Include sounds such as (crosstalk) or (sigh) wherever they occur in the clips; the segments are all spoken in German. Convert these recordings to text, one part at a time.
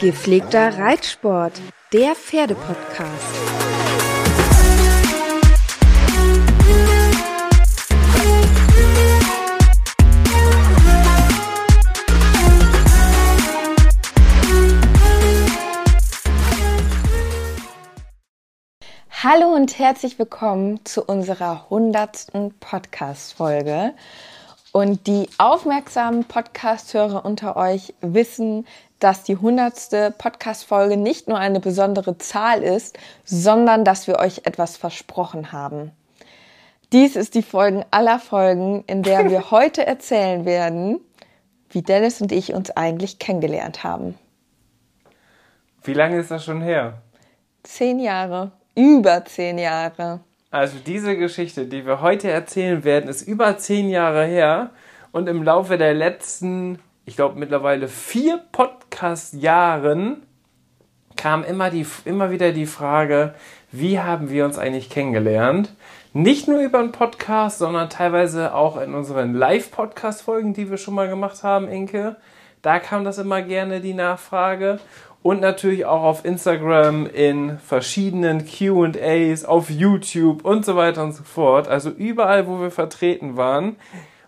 Gepflegter Reitsport, der Pferdepodcast. Hallo und herzlich willkommen zu unserer hundertsten Podcast-Folge. Und die aufmerksamen Podcast-Hörer unter euch wissen, dass die hundertste Podcast-Folge nicht nur eine besondere Zahl ist, sondern dass wir euch etwas versprochen haben. Dies ist die Folgen aller Folgen, in der wir (laughs) heute erzählen werden, wie Dennis und ich uns eigentlich kennengelernt haben. Wie lange ist das schon her? Zehn Jahre. Über zehn Jahre. Also diese Geschichte, die wir heute erzählen werden, ist über zehn Jahre her und im Laufe der letzten, ich glaube mittlerweile vier Podcast-Jahren kam immer, die, immer wieder die Frage, wie haben wir uns eigentlich kennengelernt? Nicht nur über einen Podcast, sondern teilweise auch in unseren Live-Podcast-Folgen, die wir schon mal gemacht haben, Inke. Da kam das immer gerne die Nachfrage und natürlich auch auf Instagram in verschiedenen QAs, auf YouTube und so weiter und so fort. Also überall, wo wir vertreten waren,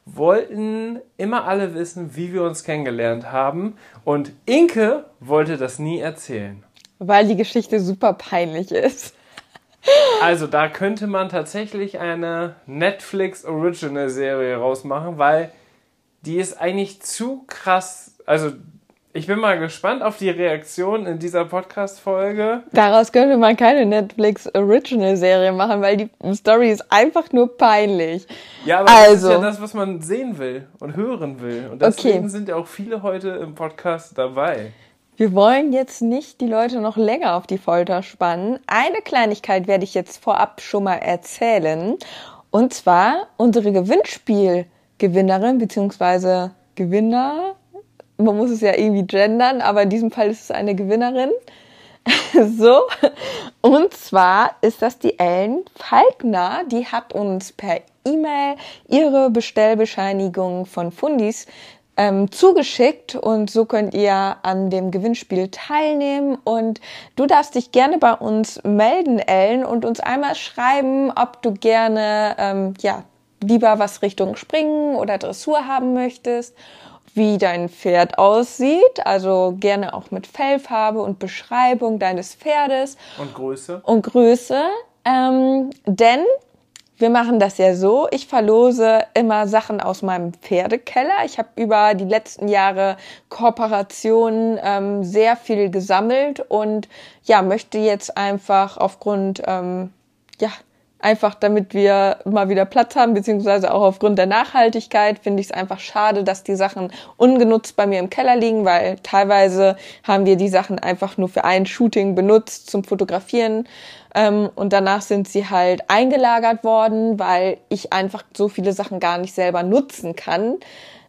wollten immer alle wissen, wie wir uns kennengelernt haben. Und Inke wollte das nie erzählen. Weil die Geschichte super peinlich ist. (laughs) Also da könnte man tatsächlich eine Netflix Original Serie rausmachen, weil die ist eigentlich zu krass. Also ich bin mal gespannt auf die Reaktion in dieser Podcast-Folge. Daraus könnte man keine Netflix Original-Serie machen, weil die Story ist einfach nur peinlich. Ja, aber also. das ist ja also. das, was man sehen will und hören will. Und deswegen okay. sind ja auch viele heute im Podcast dabei. Wir wollen jetzt nicht die Leute noch länger auf die Folter spannen. Eine Kleinigkeit werde ich jetzt vorab schon mal erzählen. Und zwar unsere Gewinnspielgewinnerin bzw. Gewinner man muss es ja irgendwie gendern, aber in diesem Fall ist es eine Gewinnerin. (laughs) so, und zwar ist das die Ellen Falkner, die hat uns per E-Mail ihre Bestellbescheinigung von Fundis ähm, zugeschickt. Und so könnt ihr an dem Gewinnspiel teilnehmen. Und du darfst dich gerne bei uns melden, Ellen, und uns einmal schreiben, ob du gerne ähm, ja lieber was Richtung Springen oder Dressur haben möchtest wie dein Pferd aussieht, also gerne auch mit Fellfarbe und Beschreibung deines Pferdes. Und Größe. Und Größe. Ähm, denn wir machen das ja so, ich verlose immer Sachen aus meinem Pferdekeller. Ich habe über die letzten Jahre Kooperationen ähm, sehr viel gesammelt und ja, möchte jetzt einfach aufgrund ähm, ja, Einfach damit wir mal wieder Platz haben, beziehungsweise auch aufgrund der Nachhaltigkeit finde ich es einfach schade, dass die Sachen ungenutzt bei mir im Keller liegen, weil teilweise haben wir die Sachen einfach nur für ein Shooting benutzt zum Fotografieren. Ähm, und danach sind sie halt eingelagert worden, weil ich einfach so viele Sachen gar nicht selber nutzen kann.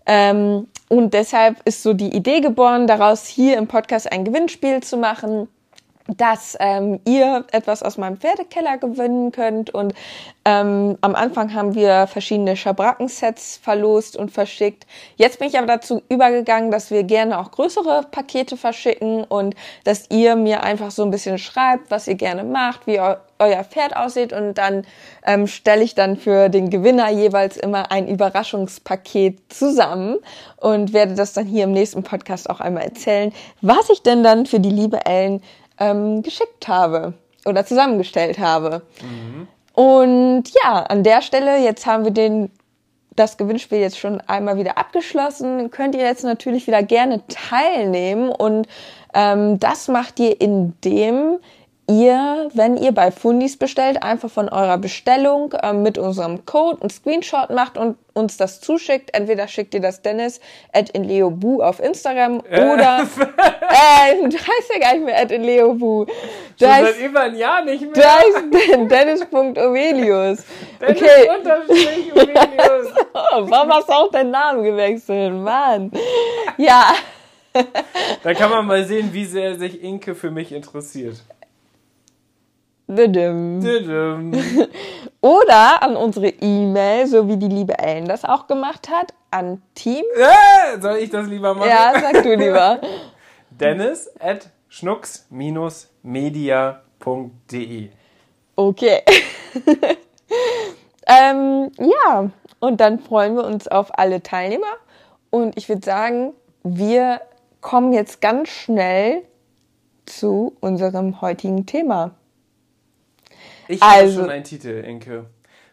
Ähm, und deshalb ist so die Idee geboren, daraus hier im Podcast ein Gewinnspiel zu machen dass ähm, ihr etwas aus meinem Pferdekeller gewinnen könnt. Und ähm, am Anfang haben wir verschiedene Schabrackensets verlost und verschickt. Jetzt bin ich aber dazu übergegangen, dass wir gerne auch größere Pakete verschicken und dass ihr mir einfach so ein bisschen schreibt, was ihr gerne macht, wie eu euer Pferd aussieht und dann ähm, stelle ich dann für den Gewinner jeweils immer ein Überraschungspaket zusammen und werde das dann hier im nächsten Podcast auch einmal erzählen, was ich denn dann für die liebe Ellen ähm, geschickt habe oder zusammengestellt habe. Mhm. Und ja, an der Stelle, jetzt haben wir den, das Gewinnspiel jetzt schon einmal wieder abgeschlossen, könnt ihr jetzt natürlich wieder gerne teilnehmen und ähm, das macht ihr, indem ihr, wenn ihr bei Fundis bestellt, einfach von eurer Bestellung äh, mit unserem Code einen Screenshot macht und uns das zuschickt. Entweder schickt ihr das Dennis at inleobu auf Instagram Äh. oder (laughs) äh, du heißt ja gar nicht mehr at inleobu. Du Schon heißt, seit über ein Jahr nicht du mehr. heißt (laughs) Dennis.ovelius. Dennis Okay. Unterstrich (laughs) warum hast du auch deinen Namen gewechselt? Mann. Ja. Da kann man mal sehen, wie sehr sich Inke für mich interessiert. (laughs) Oder an unsere E-Mail, so wie die liebe Ellen das auch gemacht hat, an Team. Äh, soll ich das lieber machen? Ja, sag du lieber. (laughs) Dennis at schnucks-media.de Okay. (laughs) ähm, ja, und dann freuen wir uns auf alle Teilnehmer. Und ich würde sagen, wir kommen jetzt ganz schnell zu unserem heutigen Thema. Ich habe Also- schon einen Titel, Inke.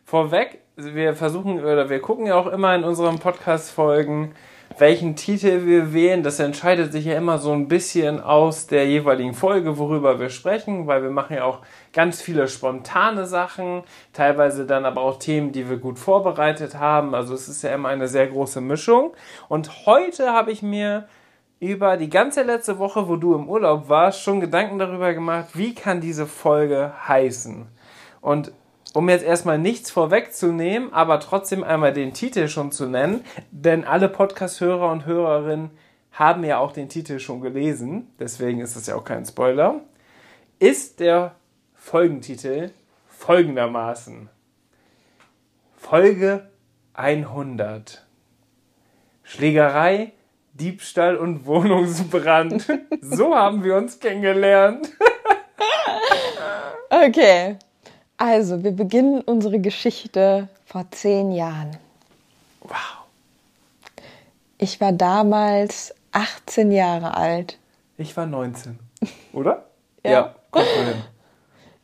Vorweg, wir versuchen oder wir gucken ja auch immer in unseren Podcast-Folgen, welchen Titel wir wählen. Das entscheidet sich ja immer so ein bisschen aus der jeweiligen Folge, worüber wir sprechen, weil wir machen ja auch ganz viele spontane Sachen, teilweise dann aber auch Themen, die wir gut vorbereitet haben. Also es ist ja immer eine sehr große Mischung. Und heute habe ich mir über die ganze letzte Woche, wo du im Urlaub warst, schon Gedanken darüber gemacht, wie kann diese Folge heißen. Und um jetzt erstmal nichts vorwegzunehmen, aber trotzdem einmal den Titel schon zu nennen, denn alle Podcast-Hörer und Hörerinnen haben ja auch den Titel schon gelesen, deswegen ist es ja auch kein Spoiler, ist der Folgentitel folgendermaßen. Folge 100. Schlägerei, Diebstahl und (laughs) Wohnungsbrand. so haben wir uns kennengelernt. (laughs) Okay. Also, wir beginnen unsere Geschichte vor zehn Jahren. Wow. Ich war damals 18 Jahre alt. Ich war 19. Oder? (laughs) Ja. kommt wohl hin.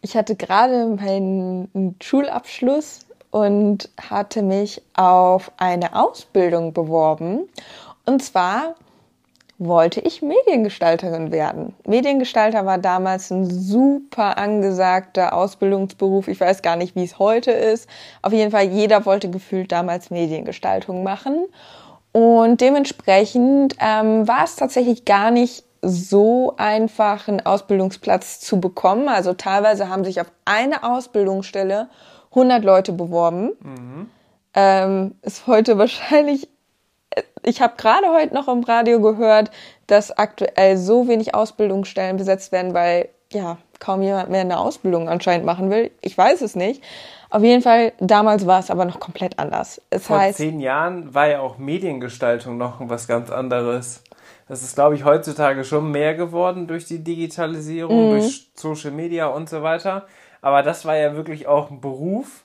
Ich hatte gerade meinen Schulabschluss und hatte mich auf eine Ausbildung beworben. Und zwar wollte ich Mediengestalterin werden. Mediengestalter war damals ein super angesagter Ausbildungsberuf. Ich weiß gar nicht, wie es heute ist. Auf jeden Fall, jeder wollte gefühlt damals Mediengestaltung machen. Und dementsprechend ähm, war es tatsächlich gar nicht so einfach, einen Ausbildungsplatz zu bekommen. Also teilweise haben sich auf eine Ausbildungsstelle 100 Leute beworben. Ähm, ist heute wahrscheinlich, ich habe gerade heute noch im Radio gehört, dass aktuell so wenig Ausbildungsstellen besetzt werden, weil ja kaum jemand mehr eine Ausbildung anscheinend machen will. Ich weiß es nicht. Auf jeden Fall, damals war es aber noch komplett anders. Es Vor heißt, zehn Jahren war ja auch Mediengestaltung noch was ganz anderes. Das ist, glaube ich, heutzutage schon mehr geworden durch die Digitalisierung, durch Social Media und so weiter. Aber das war ja wirklich auch ein Beruf,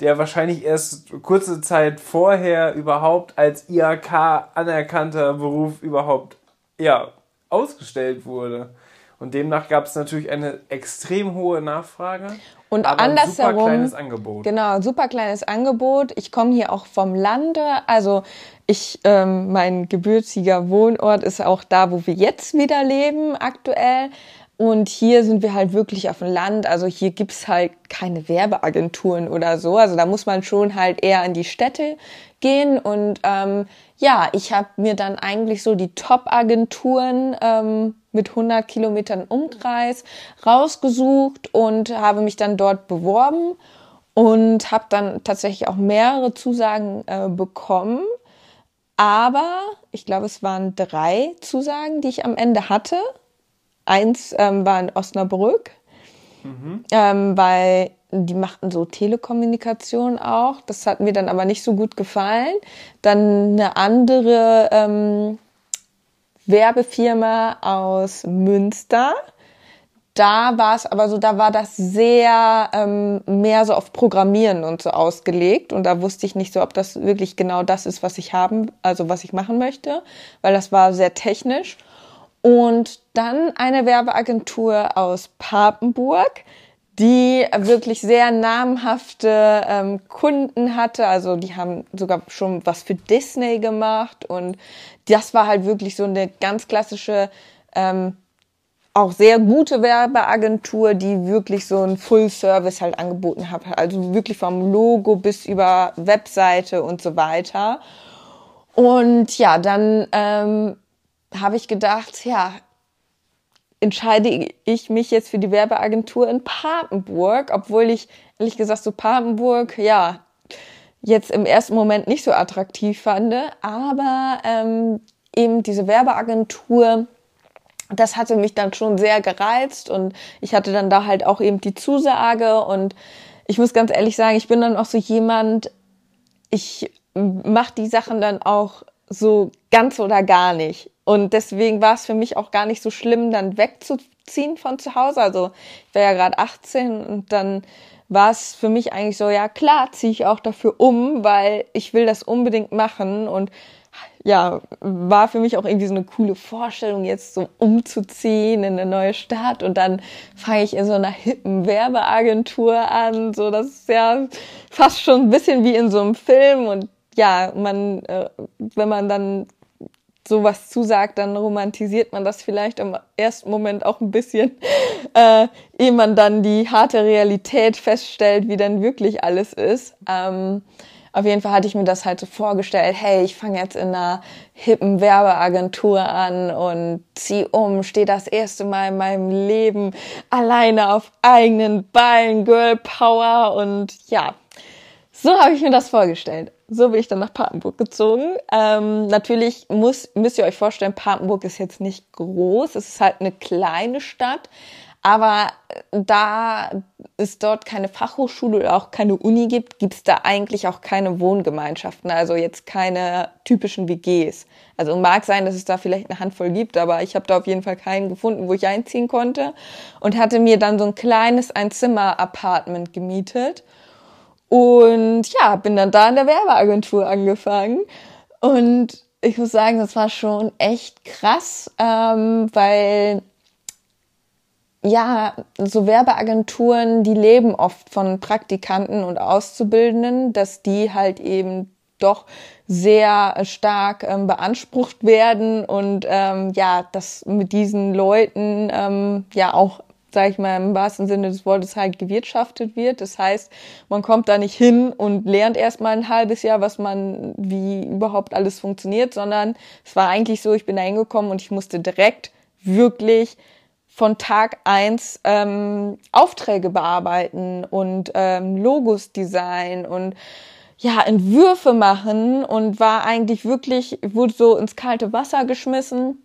der wahrscheinlich erst kurze Zeit vorher überhaupt als IHK anerkannter Beruf überhaupt ja, ausgestellt wurde. Und demnach gab es natürlich eine extrem hohe Nachfrage Und aber ein super andersherum- kleines Angebot. Genau, super kleines Angebot. Ich komme hier auch vom Lande. Also ich, ähm, mein gebürtiger Wohnort ist auch da, wo wir jetzt wieder leben, aktuell. Und hier sind wir halt wirklich auf dem Land. Also hier gibt's halt keine Werbeagenturen oder so. Also da muss man schon halt eher in die Städte gehen. Und ähm, ja, ich habe mir dann eigentlich so die Top-Agenturen ähm, mit 100 Kilometern Umkreis rausgesucht und habe mich dann dort beworben und habe dann tatsächlich auch mehrere Zusagen äh, bekommen. Aber ich glaube, es waren drei Zusagen, die ich am Ende hatte. Eins ähm, war in Osnabrück, ähm, weil die machten so Telekommunikation auch. Das hat mir dann aber nicht so gut gefallen. Dann eine andere ähm, Werbefirma aus Münster. Da war es aber so, da war das sehr ähm, mehr so auf Programmieren und so ausgelegt. Und da wusste ich nicht so, ob das wirklich genau das ist, was ich haben, also was ich machen möchte, weil das war sehr technisch. Und dann eine Werbeagentur aus Papenburg, die wirklich sehr namhafte ähm, Kunden hatte. Also die haben sogar schon was für Disney gemacht und das war halt wirklich so eine ganz klassische ähm, auch sehr gute Werbeagentur, die wirklich so einen Full-Service halt angeboten hat. Also wirklich vom Logo bis über Webseite und so weiter. Und ja, dann ähm, habe ich gedacht, ja, entscheide ich mich jetzt für die Werbeagentur in Papenburg, obwohl ich ehrlich gesagt so Papenburg, ja, jetzt im ersten Moment nicht so attraktiv fand. Aber ähm, eben diese Werbeagentur, das hatte mich dann schon sehr gereizt und ich hatte dann da halt auch eben die Zusage und ich muss ganz ehrlich sagen, ich bin dann auch so jemand, ich mache die Sachen dann auch so ganz oder gar nicht. Und deswegen war es für mich auch gar nicht so schlimm, dann wegzuziehen von zu Hause. Also ich war ja gerade 18 und dann war es für mich eigentlich so, ja klar, ziehe ich auch dafür um, weil ich will das unbedingt machen und ja, war für mich auch irgendwie so eine coole Vorstellung, jetzt so umzuziehen in eine neue Stadt und dann fange ich in so einer hippen Werbeagentur an. So, das ist ja fast schon ein bisschen wie in so einem Film und ja, man, äh, wenn man dann sowas zusagt, dann romantisiert man das vielleicht im ersten Moment auch ein bisschen, (laughs) äh, ehe man dann die harte Realität feststellt, wie dann wirklich alles ist. Ähm, auf jeden Fall hatte ich mir das halt so vorgestellt, hey, ich fange jetzt in einer hippen Werbeagentur an und zieh um, stehe das erste Mal in meinem Leben alleine auf eigenen Beinen, Girl Power und ja, so habe ich mir das vorgestellt. So bin ich dann nach Papenburg gezogen. Ähm, natürlich muss, müsst ihr euch vorstellen, Papenburg ist jetzt nicht groß. Es ist halt eine kleine Stadt. Aber da es dort keine Fachhochschule oder auch keine Uni gibt, gibt es da eigentlich auch keine Wohngemeinschaften, also jetzt keine typischen WGs. Also mag sein, dass es da vielleicht eine Handvoll gibt, aber ich habe da auf jeden Fall keinen gefunden, wo ich einziehen konnte und hatte mir dann so ein kleines Einzimmer-Apartment gemietet und ja, bin dann da in der Werbeagentur angefangen. Und ich muss sagen, das war schon echt krass, ähm, weil ja, so Werbeagenturen, die leben oft von Praktikanten und Auszubildenden, dass die halt eben doch sehr stark ähm, beansprucht werden und ähm, ja, dass mit diesen Leuten ähm, ja auch, sage ich mal, im wahrsten Sinne des Wortes halt gewirtschaftet wird. Das heißt, man kommt da nicht hin und lernt erstmal ein halbes Jahr, was man, wie überhaupt alles funktioniert, sondern es war eigentlich so, ich bin da hingekommen und ich musste direkt wirklich von Tag eins ähm, Aufträge bearbeiten und ähm, Logos design und ja, Entwürfe machen und war eigentlich wirklich, wurde so ins kalte Wasser geschmissen.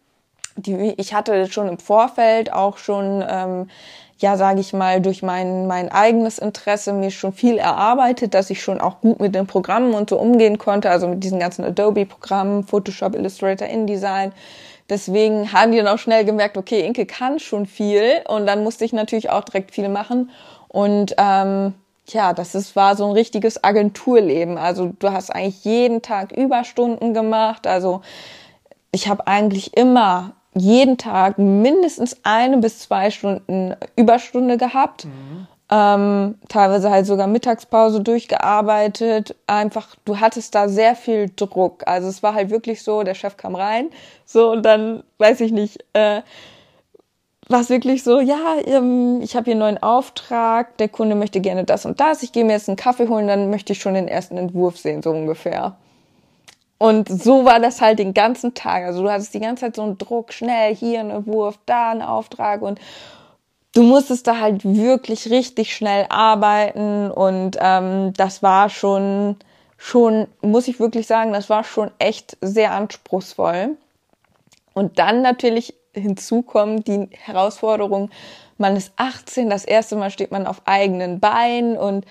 Die, ich hatte schon im Vorfeld auch schon, ähm, ja, sage ich mal, durch mein, mein eigenes Interesse mir schon viel erarbeitet, dass ich schon auch gut mit den Programmen und so umgehen konnte, also mit diesen ganzen Adobe-Programmen, Photoshop, Illustrator, InDesign. Deswegen haben die dann auch schnell gemerkt, okay, Inke kann schon viel und dann musste ich natürlich auch direkt viel machen. Und ähm, ja, das ist, war so ein richtiges Agenturleben. Also du hast eigentlich jeden Tag Überstunden gemacht. Also ich habe eigentlich immer jeden Tag mindestens eine bis zwei Stunden Überstunde gehabt. Mhm ähm, teilweise halt sogar Mittagspause durchgearbeitet. Einfach, du hattest da sehr viel Druck. Also es war halt wirklich so, der Chef kam rein, so und dann, weiß ich nicht, äh, war es wirklich so, ja, ähm, ich habe hier einen neuen Auftrag, der Kunde möchte gerne das und das, ich gehe mir jetzt einen Kaffee holen, dann möchte ich schon den ersten Entwurf sehen, so ungefähr. Und so war das halt den ganzen Tag. Also du hattest die ganze Zeit so einen Druck, schnell hier ein Entwurf, da ein Auftrag und du musstest da halt wirklich richtig schnell arbeiten und ähm, das war schon, schon, muss ich wirklich sagen, das war schon echt sehr anspruchsvoll. Und dann natürlich hinzukommt die Herausforderung, man ist 18, das erste Mal steht man auf eigenen Beinen und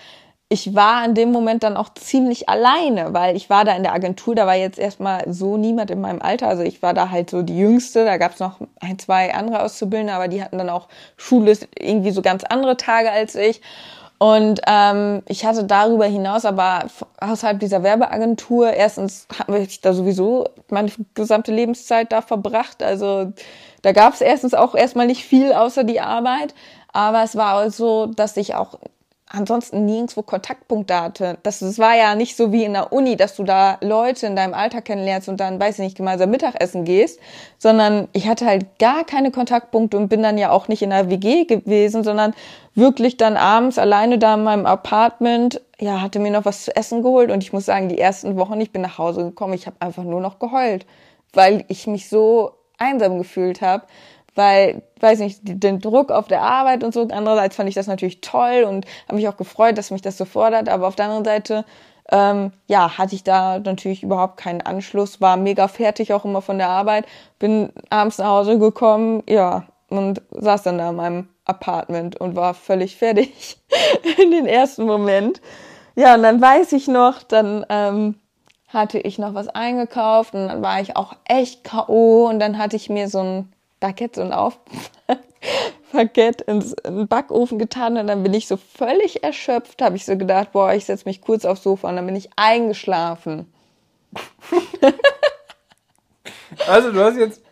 ich war in dem Moment dann auch ziemlich alleine, weil ich war da in der Agentur, da war jetzt erstmal so niemand in meinem Alter. Also ich war da halt so die Jüngste, da gab es noch ein, zwei andere Auszubildende, aber die hatten dann auch Schule irgendwie so ganz andere Tage als ich. Und ähm, ich hatte darüber hinaus aber außerhalb dieser Werbeagentur, erstens habe ich da sowieso meine gesamte Lebenszeit da verbracht. Also da gab es erstens auch erstmal nicht viel außer die Arbeit. Aber es war auch so, dass ich auch ansonsten nirgendwo Kontaktpunkte hatte. Das, das war ja nicht so wie in der Uni, dass du da Leute in deinem Alter kennenlernst und dann, weiß ich nicht, gemeinsam Mittagessen gehst, sondern ich hatte halt gar keine Kontaktpunkte und bin dann ja auch nicht in der WG gewesen, sondern wirklich dann abends alleine da in meinem Apartment, ja, hatte mir noch was zu essen geholt und ich muss sagen, die ersten Wochen, ich bin nach Hause gekommen, ich habe einfach nur noch geheult, weil ich mich so einsam gefühlt habe weil, weiß nicht, den Druck auf der Arbeit und so. Andererseits fand ich das natürlich toll und habe mich auch gefreut, dass mich das so fordert. Aber auf der anderen Seite, ähm, ja, hatte ich da natürlich überhaupt keinen Anschluss, war mega fertig auch immer von der Arbeit, bin abends nach Hause gekommen, ja, und saß dann da in meinem Apartment und war völlig fertig (laughs) in den ersten Moment. Ja, und dann weiß ich noch, dann ähm, hatte ich noch was eingekauft und dann war ich auch echt K.O. und dann hatte ich mir so ein Baguette und auf (laughs) Baguette ins in den Backofen getan und dann bin ich so völlig erschöpft, habe ich so gedacht, boah, ich setze mich kurz aufs Sofa und dann bin ich eingeschlafen. (laughs) also du hast jetzt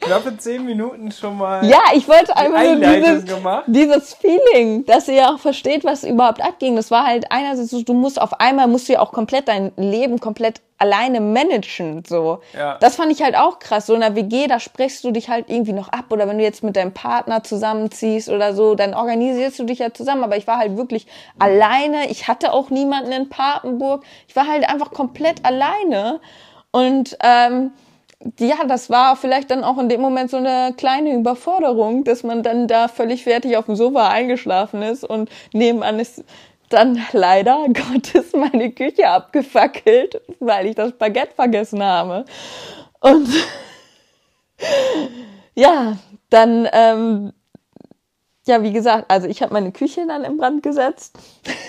knappe zehn Minuten schon mal. Ja, ich wollte einfach nur dieses, dieses Feeling, dass ihr auch versteht, was überhaupt abging. Das war halt einerseits, du musst auf einmal musst du ja auch komplett dein Leben komplett alleine managen, so. Ja. Das fand ich halt auch krass. So in der WG, da sprichst du dich halt irgendwie noch ab oder wenn du jetzt mit deinem Partner zusammenziehst oder so, dann organisierst du dich ja zusammen. Aber ich war halt wirklich mhm. alleine. Ich hatte auch niemanden in Papenburg. Ich war halt einfach komplett alleine und, ähm, ja, das war vielleicht dann auch in dem Moment so eine kleine Überforderung, dass man dann da völlig fertig auf dem Sofa eingeschlafen ist und nebenan ist dann leider (laughs) Gottes meine Küche abgefackelt, weil ich das Baguette vergessen habe. Und (laughs) ja, dann, ähm, ja, wie gesagt, also ich habe meine Küche dann in Brand gesetzt.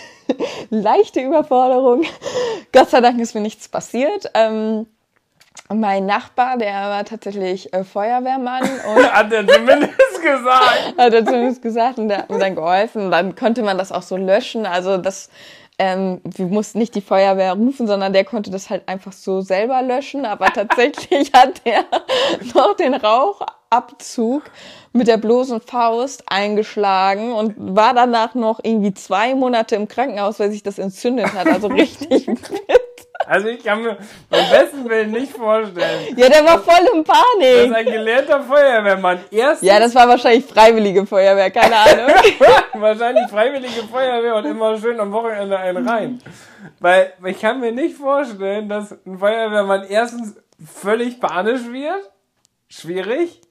(laughs) Leichte Überforderung. Gott sei Dank ist mir nichts passiert. Ähm, mein Nachbar, der war tatsächlich äh, Feuerwehrmann. Und hat er zumindest gesagt. (laughs) Hat er zumindest gesagt und der hat mir dann geholfen. Dann konnte man das auch so löschen. Also das, ähm, wir mussten nicht die Feuerwehr rufen, sondern der konnte das halt einfach so selber löschen. Aber (laughs) tatsächlich hat er noch den Rauchabzug mit der bloßen Faust eingeschlagen und war danach noch irgendwie zwei Monate im Krankenhaus, weil sich das entzündet hat. Also richtig (laughs) also ich kann mir beim besten Willen nicht vorstellen. Ja, der war voll in Panik. Das ein gelernter Feuerwehrmann. Erstens, ja, das war wahrscheinlich freiwillige Feuerwehr, keine Ahnung. (laughs) wahrscheinlich freiwillige Feuerwehr und immer schön am Wochenende einen rein. Weil ich kann mir nicht vorstellen, dass ein Feuerwehrmann erstens völlig panisch wird. Schwierig.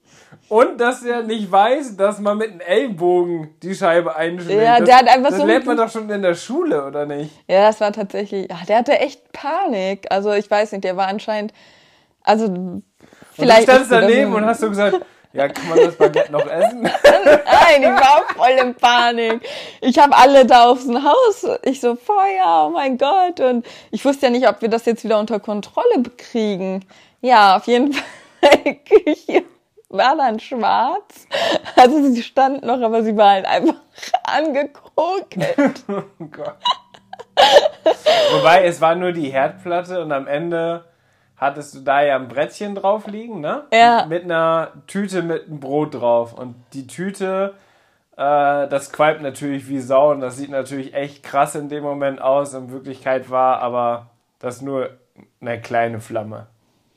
Und dass er nicht weiß, dass man mit einem Ellbogen die Scheibe einschlägt. Ja, der hat einfach das so. Das lernt man doch schon in der Schule, oder nicht? Ja, das war tatsächlich. Ach, der hatte echt Panik. Also ich weiß nicht, der war anscheinend. Also vielleicht. Und du standst daneben und hast so gesagt. Ja, kann man das Baguette noch essen? (laughs) Nein, ich war voll in Panik. Ich habe alle da aufs Haus. Ich so, Feuer, oh mein Gott. Und ich wusste ja nicht, ob wir das jetzt wieder unter Kontrolle kriegen. Ja, auf jeden (laughs) Fall. Küche war dann schwarz. Also sie stand noch, aber sie war halt einfach (laughs) angekokelt. (laughs) oh Gott. Wobei, es war nur die Herdplatte und am Ende hattest du da ja ein Brettchen drauf liegen, ne? Ja. Mit einer Tüte mit einem Brot drauf. Und die Tüte, äh, das qualmt natürlich wie Sau und das sieht natürlich echt krass in dem Moment aus. In Wirklichkeit war aber das nur eine kleine Flamme.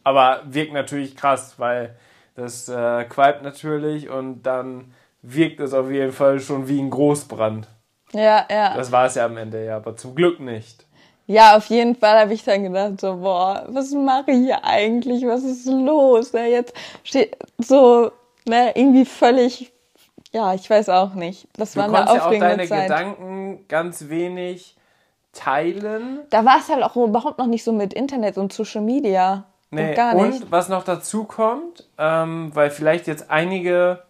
Aber wirkt natürlich krass, weil das äh, qualmt natürlich und dann wirkt es auf jeden Fall schon wie ein Großbrand. Ja, ja. Das war es ja am Ende, ja, aber zum Glück nicht. Ja, auf jeden Fall habe ich dann gedacht, so, boah, was mache ich hier eigentlich? Was ist los? Ne, jetzt steht so, ne, irgendwie völlig, ja, ich weiß auch nicht. Das du war eine aufregende ja auch deine Zeit. Gedanken ganz wenig teilen. Da war es halt auch überhaupt noch nicht so mit Internet und Social Media. Nee, und, gar nicht. und was noch dazu kommt, ähm, weil vielleicht jetzt einige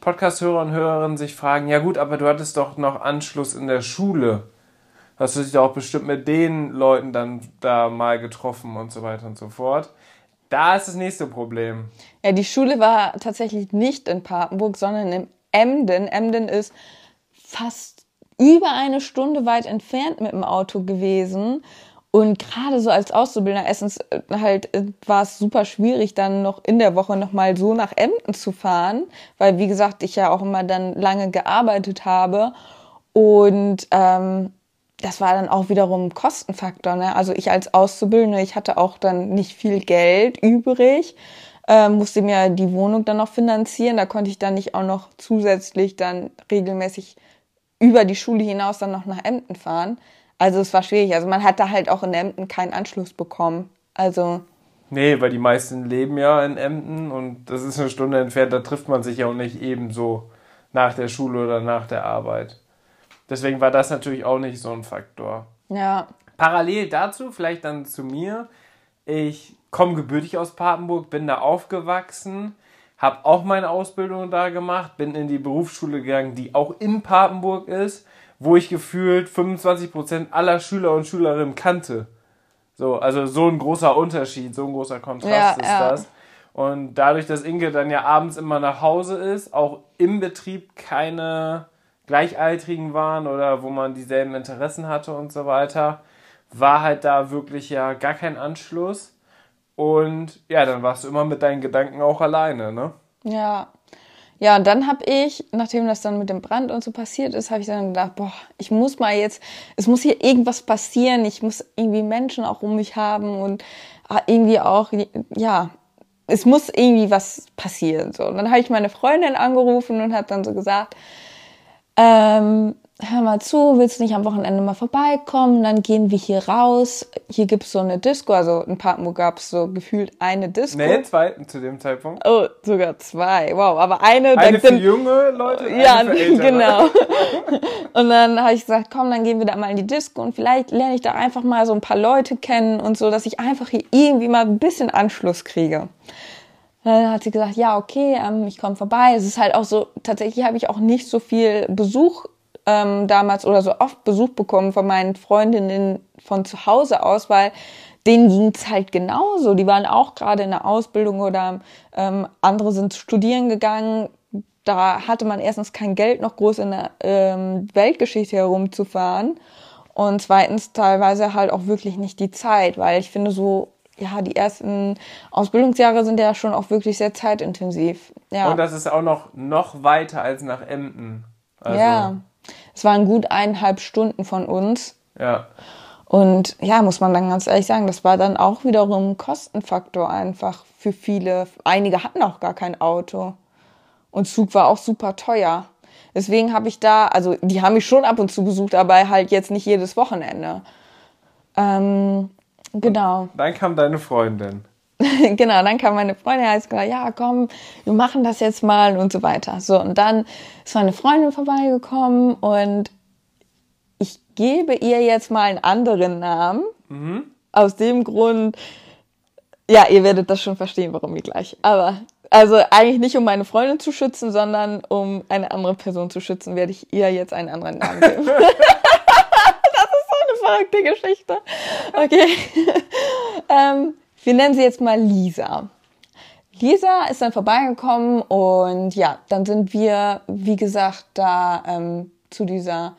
Podcast-Hörer und Hörerinnen sich fragen, ja gut, aber du hattest doch noch Anschluss in der Schule. Hast du dich doch bestimmt mit den Leuten dann da mal getroffen und so weiter und so fort. Da ist das nächste Problem. Ja, die Schule war tatsächlich nicht in Papenburg, sondern in Emden. Emden ist fast über eine Stunde weit entfernt mit dem Auto gewesen. Und gerade so als Auszubildender Essens äh, halt äh, war es super schwierig, dann noch in der Woche nochmal so nach Emden zu fahren, weil wie gesagt, ich ja auch immer dann lange gearbeitet habe. Und ähm, das war dann auch wiederum ein Kostenfaktor. Ne? Also ich als Auszubildende, ich hatte auch dann nicht viel Geld übrig, äh, musste mir die Wohnung dann noch finanzieren. Da konnte ich dann nicht auch noch zusätzlich dann regelmäßig über die Schule hinaus dann noch nach Emden fahren. Also es war schwierig. Also man hat da halt auch in Emden keinen Anschluss bekommen. Also Nee, weil die meisten leben ja in Emden und das ist eine Stunde entfernt, da trifft man sich ja auch nicht ebenso nach der Schule oder nach der Arbeit. Deswegen war das natürlich auch nicht so ein Faktor. ja, Parallel dazu, vielleicht dann zu mir, ich komme gebürtig aus Papenburg, bin da aufgewachsen, habe auch meine Ausbildung da gemacht, bin in die Berufsschule gegangen, die auch in Papenburg ist, wo ich gefühlt 25% aller Schüler und Schülerinnen kannte. So, also so ein großer Unterschied, so ein großer Kontrast Ja, ist ja. das. Und dadurch, dass Inge dann ja abends immer nach Hause ist, auch im Betrieb keine Gleichaltrigen waren oder wo man dieselben Interessen hatte und so weiter, war halt da wirklich ja gar kein Anschluss. Und ja, dann warst du immer mit deinen Gedanken auch alleine, ne? ja. Ja, und dann habe ich, nachdem das dann mit dem Brand und so passiert ist, habe ich dann gedacht, boah, ich muss mal jetzt, es muss hier irgendwas passieren, ich muss irgendwie Menschen auch um mich haben und ah, irgendwie auch, ja, es muss irgendwie was passieren. So. Und dann habe ich meine Freundin angerufen und habe dann so gesagt, ähm, hör mal zu, willst du nicht am Wochenende mal vorbeikommen? Dann gehen wir hier raus. Hier gibt's so eine Disco, also in Papenburg gab's so gefühlt eine Disco. Nee, zweiten zu dem Zeitpunkt. Oh, sogar zwei. Wow, aber eine, Eine für sind, junge Leute, eine ja, für (laughs) ältere. genau. (laughs) Und dann habe ich gesagt, komm, dann gehen wir da mal in die Disco und vielleicht lerne ich da einfach mal so ein paar Leute kennen und so, dass ich einfach hier irgendwie mal ein bisschen Anschluss kriege. Dann hat sie gesagt, ja, okay, ähm, ich komme vorbei. Es ist halt auch so, tatsächlich habe ich auch nicht so viel Besuch ähm, damals oder so oft Besuch bekommen von meinen Freundinnen von zu Hause aus, weil denen ging's halt genauso. Die waren auch gerade in der Ausbildung oder ähm, andere sind studieren gegangen. Da hatte man erstens kein Geld, noch groß in der ähm, Weltgeschichte herumzufahren. Und zweitens teilweise halt auch wirklich nicht die Zeit, weil ich finde so, ja, die ersten Ausbildungsjahre sind ja schon auch wirklich sehr zeitintensiv. Ja. Und das ist auch noch, noch weiter als nach Emden. Also, ja. Es waren gut eineinhalb Stunden von uns. Ja. Und ja, muss man dann ganz ehrlich sagen, das war dann auch wiederum ein Kostenfaktor einfach für viele. Einige hatten auch gar kein Auto. Und Zug war auch super teuer. Deswegen habe ich da, also die haben mich schon ab und zu besucht, aber halt jetzt nicht jedes Wochenende. Ähm, genau. Dann kam deine Freundin. (laughs) genau, dann kam meine Freundin, hat gesagt, ja, komm, wir machen das jetzt mal und so weiter. So, und dann ist meine Freundin vorbeigekommen und ich gebe ihr jetzt mal einen anderen Namen. Aus dem Grund, ja, ihr werdet das schon verstehen, warum wir gleich. Aber, also eigentlich nicht, um meine Freundin zu schützen, sondern um eine andere Person zu schützen, werde ich ihr jetzt einen anderen Namen geben. (laughs) (laughs) das ist so eine verrückte Geschichte. Okay. ähm, wir nennen sie jetzt mal Lisa. Lisa ist dann vorbeigekommen und ja, dann sind wir, wie gesagt, da ähm, zu dieser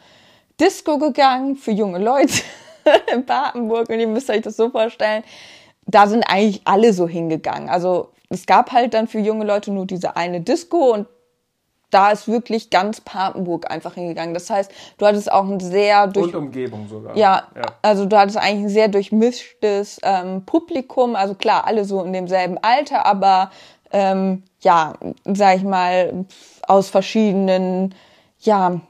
Disco gegangen für junge Leute (laughs) in Papenburg und ihr müsst euch das so vorstellen, da sind eigentlich alle so hingegangen. Also es gab halt dann für junge Leute nur diese eine Disco und da ist wirklich ganz Papenburg einfach hingegangen. Das heißt, du hattest auch ein sehr durch Und Umgebung sogar. ja, ja. also du hattest eigentlich ein sehr durchmischtes ähm, Publikum. Also klar, alle so in demselben Alter, aber ähm, ja, sag ich mal, aus verschiedenen, ja,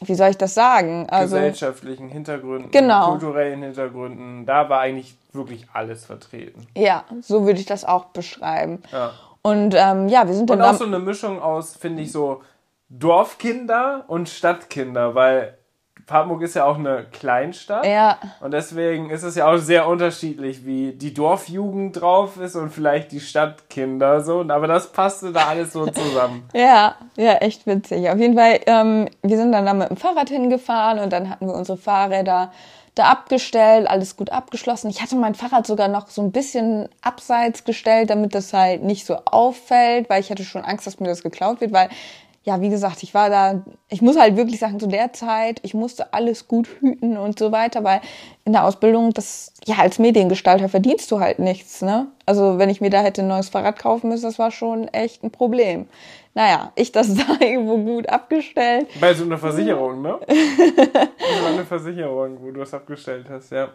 wie soll ich das sagen? Also gesellschaftlichen Hintergründen, Genau. kulturellen Hintergründen, da war eigentlich wirklich alles vertreten. ja, so würde ich das auch beschreiben. Ja. Und ähm, ja, wir sind dann Und auch so eine Mischung aus, finde ich, so Dorfkinder und Stadtkinder, weil Papenburg ist ja auch eine Kleinstadt. ja, Und deswegen ist es ja auch sehr unterschiedlich, wie die Dorfjugend drauf ist und vielleicht die Stadtkinder so. Aber das passte da alles so zusammen. (laughs) Ja, ja, echt witzig. Auf jeden Fall, ähm, wir sind dann da mit dem Fahrrad hingefahren und dann hatten wir unsere Fahrräder da abgestellt, alles gut abgeschlossen. Ich hatte mein Fahrrad sogar noch so ein bisschen abseits gestellt, damit das halt nicht so auffällt, weil ich hatte schon Angst, dass mir das geklaut wird, weil ja, wie gesagt, ich war da, ich muss halt wirklich sagen, zu der Zeit, ich musste alles gut hüten und so weiter, weil in der Ausbildung, das, ja, als Mediengestalter verdienst du halt nichts, ne? Also, wenn ich mir da hätte ein neues Fahrrad kaufen müssen, das war schon echt ein Problem. Naja, ich das (laughs) da irgendwo gut abgestellt. Bei so einer Versicherung, ne? (laughs) war eine Versicherung, wo du das abgestellt hast, ja.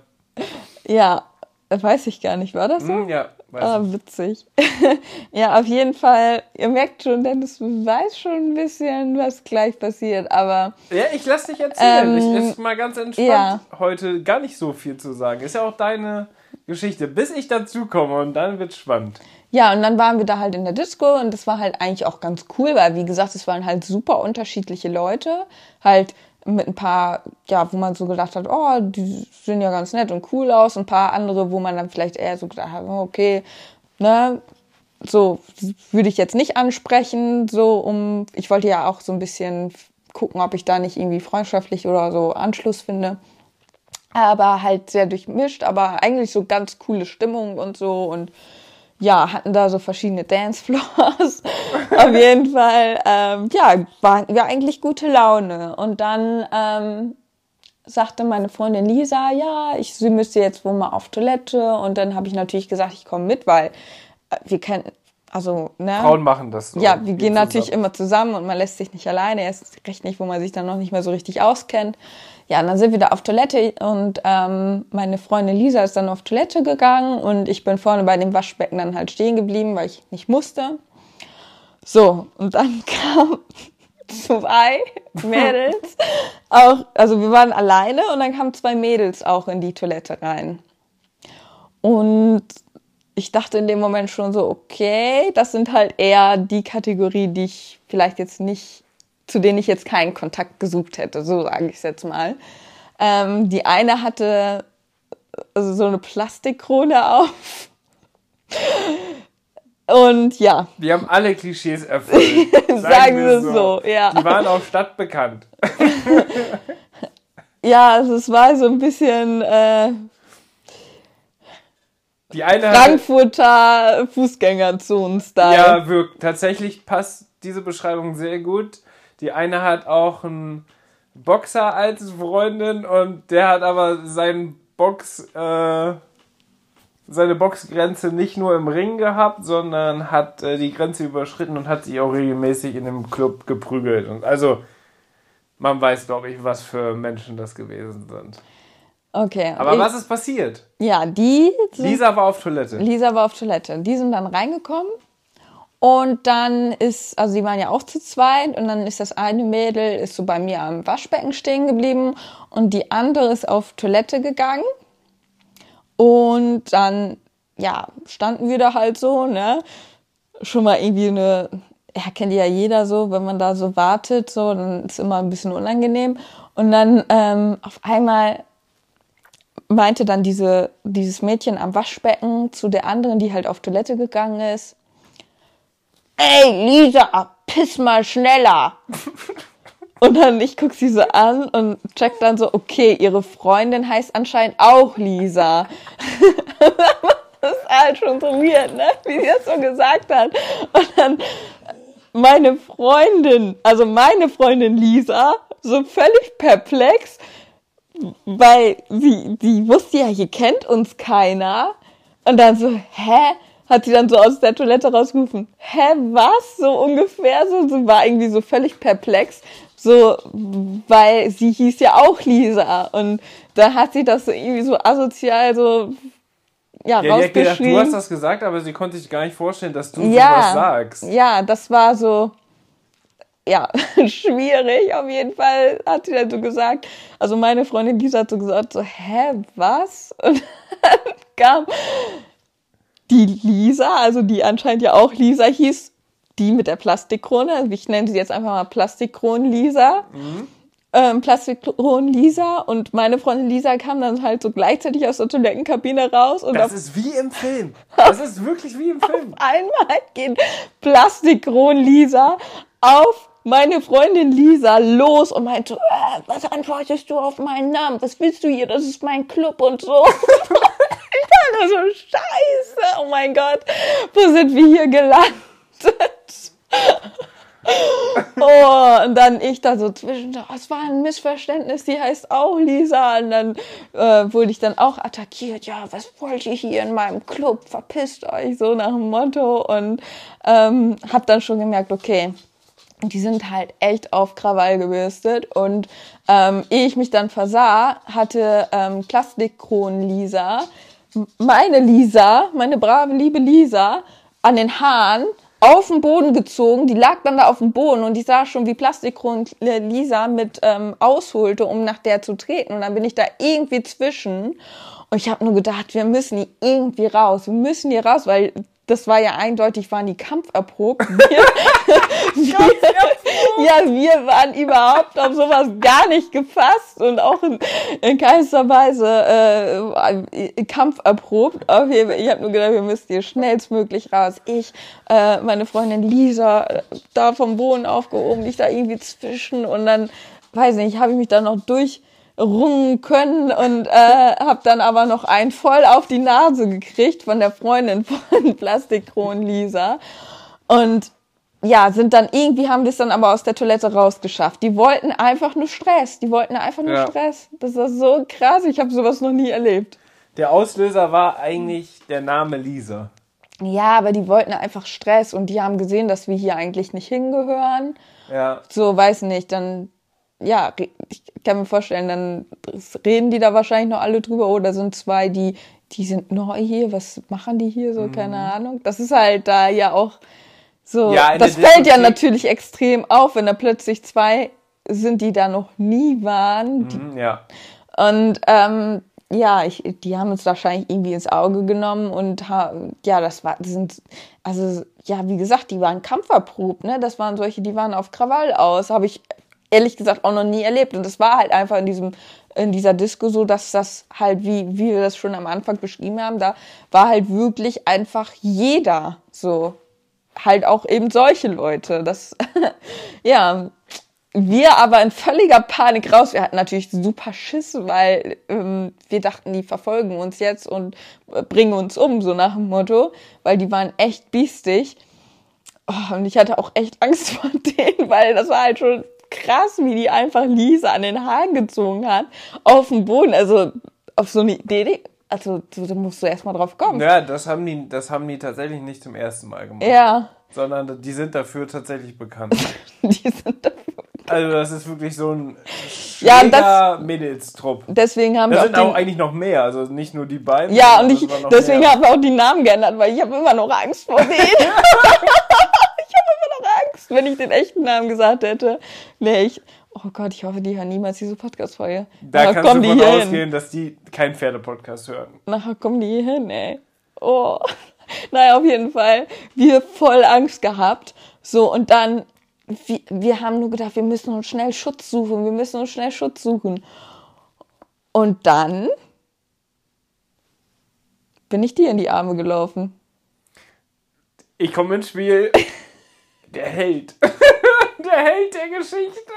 Ja, weiß ich gar nicht, war das so? Hm, ja, weiß Ah, witzig. (laughs) ja, auf jeden Fall, ihr merkt schon, Dennis weiß schon ein bisschen, was gleich passiert, aber Ja, ich lass dich erzählen. Ähm, ich ist mal ganz entspannt, ja. heute gar nicht so viel zu sagen. Ist ja auch deine Geschichte, bis ich dazu komme und dann wird's spannend. Ja, und dann waren wir da halt in der Disco und das war halt eigentlich auch ganz cool, weil wie gesagt, es waren halt super unterschiedliche Leute, halt mit ein paar, ja, wo man so gedacht hat, oh, die sehen ja ganz nett und cool aus, ein paar andere, wo man dann vielleicht eher so gedacht hat, oh, okay, ne, so würde ich jetzt nicht ansprechen, so um, ich wollte ja auch so ein bisschen gucken, ob ich da nicht irgendwie freundschaftlich oder so Anschluss finde. Aber halt sehr durchmischt, aber eigentlich so ganz coole Stimmung und so und ja, hatten da so verschiedene Dancefloors. (laughs) Auf jeden Fall, ähm, ja, war, war eigentlich gute Laune. Und dann ähm, sagte meine Freundin Lisa, ja, ich, sie müsste jetzt wohl mal auf Toilette. Und dann habe ich natürlich gesagt, ich komme mit, weil äh, wir kennen, also, ne? Frauen machen das so. Ja, wir Gehen gehen natürlich zusammen. immer zusammen und man lässt sich nicht alleine. Erst recht nicht, wo man sich dann noch nicht mehr so richtig auskennt. Ja, dann sind wir da auf Toilette und ähm, meine Freundin Lisa ist dann auf Toilette gegangen und ich bin vorne bei dem Waschbecken dann halt stehen geblieben, weil ich nicht musste. So, und dann (laughs) kamen zwei Mädels, auch, also wir waren alleine und dann kamen zwei Mädels auch in die Toilette rein. Und ich dachte in dem Moment schon so, okay, das sind halt eher die Kategorie, die ich vielleicht jetzt nicht, zu denen ich jetzt keinen Kontakt gesucht hätte, so sage ich es jetzt mal. Ähm, die eine hatte also so eine Plastikkrone auf. Und ja, Die haben alle Klischees erfüllt. (laughs) Sagen wir so, ja. Die waren auch stadtbekannt. (laughs) ja, also es war so ein bisschen äh, Die eine Frankfurter Fußgängerzonen-Style. ja, wirkt. Tatsächlich passt diese Beschreibung sehr gut. Die eine hat auch einen Boxer als Freundin und der hat aber seinen Box, äh, seine Boxgrenze nicht nur im Ring gehabt, sondern hat äh, die Grenze überschritten und hat sich auch regelmäßig in dem Club geprügelt. Und also, man weiß, glaube ich, was für Menschen das gewesen sind. Okay. Aber ich, was ist passiert? Ja, die Lisa war auf Toilette. Lisa war auf Toilette. Die sind dann reingekommen und dann ist, also die waren ja auch zu zweit und dann ist das eine Mädel ist so bei mir am Waschbecken stehen geblieben und die andere ist auf Toilette gegangen und dann, ja, standen wir da halt so, ne, schon mal irgendwie eine, ja, kennt ja jeder so, wenn man da so wartet, so, dann ist immer ein bisschen unangenehm und dann ähm, auf einmal meinte dann diese, dieses Mädchen am Waschbecken zu der anderen, die halt auf Toilette gegangen ist. Ey, Lisa, piss mal schneller. (laughs) Und dann, ich guck sie so an und check dann so, okay, ihre Freundin heißt anscheinend auch Lisa. (laughs) das ist halt schon so weird, ne? Wie sie das so gesagt hat. Und dann meine Freundin, also meine Freundin Lisa, so völlig perplex, weil sie, die wusste ja, hier kennt uns keiner. Und dann so, hä? Hat sie dann so aus der Toilette rausgerufen, hä, was? So ungefähr, so, sie war irgendwie so völlig perplex, so, weil sie hieß ja auch Lisa. Und da hat sie das so irgendwie so asozial so, ja, Ja, hat gedacht, du rausgeschrieben. hast das gesagt, aber sie konnte sich gar nicht vorstellen, dass du ja, sowas sagst. ja, das war so, ja, (laughs) schwierig. Auf jeden Fall hat sie dann so gesagt, also meine Freundin Lisa hat so gesagt, so, hä, was? (laughs) Und dann kam die Lisa, also die anscheinend ja auch Lisa hieß, die mit der Plastikkrone, ich nenne sie jetzt einfach mal Plastikkronen-Lisa. Ähm, Plastikkronen-Lisa und meine Freundin Lisa kam dann halt so gleichzeitig aus der Toilettenkabine raus und Das auf ist wie im Film. (laughs) Das ist wirklich wie im Film. (laughs) einmal geht Plastikkron Lisa auf meine Freundin Lisa los und meinte, äh, was antwortest du auf meinen Namen? Was willst du hier? Das ist mein Club und so. (laughs) dachte so, scheiße, oh mein Gott, wo sind wir hier gelandet? (laughs) Oh, und dann ich da so zwischen, oh, es war ein Missverständnis, die heißt auch Lisa. Und dann äh, wurde ich dann auch attackiert. Ja, was wollt ihr hier in meinem Club? Verpisst euch, so nach dem Motto. Und ähm, hab dann schon gemerkt, okay, die sind halt echt auf Krawall gebürstet. Und ähm, ehe ich mich dann versah, hatte ähm, Plastikkronen Lisa, meine Lisa, meine brave, liebe Lisa, an den Haaren auf den Boden gezogen. Die lag dann da auf dem Boden und ich sah schon, wie Plastikkron Lisa mit ähm, ausholte, um nach der zu treten. Und dann bin ich da irgendwie zwischen. Und ich habe nur gedacht, wir müssen hier irgendwie raus. Wir müssen hier raus, weil das war ja eindeutig, waren die kampferprobt. (laughs) Wir, wir, ja, wir waren überhaupt auf sowas gar nicht gefasst und auch in, in keinster Weise äh, kampferprobt. Auf jeden Fall, ich habe nur gedacht, wir müssen hier schnellstmöglich raus. Ich, äh, meine Freundin Lisa, da vom Boden aufgehoben, ich da irgendwie zwischen und dann, weiß nicht, habe ich mich da noch durch rungen können und äh, habe dann aber noch einen voll auf die Nase gekriegt von der Freundin von (laughs) Plastikkron Lisa und ja, sind dann irgendwie haben das dann aber aus der Toilette rausgeschafft. Die wollten einfach nur Stress, die wollten einfach nur ja. Stress. Das war so krass, ich habe sowas noch nie erlebt. Der Auslöser war eigentlich der Name Lisa. Ja, aber die wollten einfach Stress und die haben gesehen, dass wir hier eigentlich nicht hingehören. Ja. So, weiß nicht, dann ja, ich kann mir vorstellen, dann reden die da wahrscheinlich noch alle drüber oder sind zwei, die, die sind neu hier, was machen die hier so, mhm. keine Ahnung. Das ist halt da ja auch so, ja, das fällt ja natürlich extrem auf, wenn da plötzlich zwei sind, die da noch nie waren. Mhm, ja. Und ähm, ja, ich, die haben uns wahrscheinlich irgendwie ins Auge genommen und ja, das war, das sind, also ja, wie gesagt, die waren kampferprobt, ne? Das waren solche, die waren auf Krawall aus. Habe ich ehrlich gesagt auch noch nie erlebt. Und es war halt einfach in diesem, in dieser Disco so, dass das halt, wie, wie wir das schon am Anfang beschrieben haben, da war halt wirklich einfach jeder so. Halt auch eben solche Leute. Das, (laughs) ja, wir aber in völliger Panik raus. Wir hatten natürlich super Schiss, weil ähm, wir dachten, die verfolgen uns jetzt und äh, bringen uns um, so nach dem Motto, weil die waren echt biestig. Oh, und ich hatte auch echt Angst (laughs) vor denen, weil das war halt schon krass, wie die einfach Lisa an den Haaren gezogen hat, auf dem Boden. Also auf so eine Idee, also da musst du erstmal drauf kommen. Ja, das haben die, das haben die tatsächlich nicht zum ersten Mal gemacht. Ja. Sondern die sind dafür tatsächlich bekannt. (laughs) die sind dafür also das ist wirklich so ein ja, das, Mädelstrupp. Deswegen haben da wir sind auch, auch eigentlich noch mehr, also nicht nur die beiden. Ja, und ich, deswegen haben wir auch die Namen geändert, weil ich habe immer noch Angst vor denen. (laughs) (laughs) (laughs) Wenn ich den echten Namen gesagt hätte. Nee, ich, oh Gott, ich hoffe, die hören niemals diese Podcast-Folge. Da Nachher kannst du davon ausgehen, hin. dass die keinen Pferde-Podcast hören. Nachher kommen die hier hin, ey. Oh. (laughs) Naja, auf jeden Fall. Wir voll Angst gehabt. So, und dann, wir, wir haben nur gedacht, wir müssen uns schnell Schutz suchen. Wir müssen uns schnell Schutz suchen. Und dann bin ich dir in die Arme gelaufen. Ich komme ins Spiel. (laughs) Der Held. (laughs) der Held der Geschichte.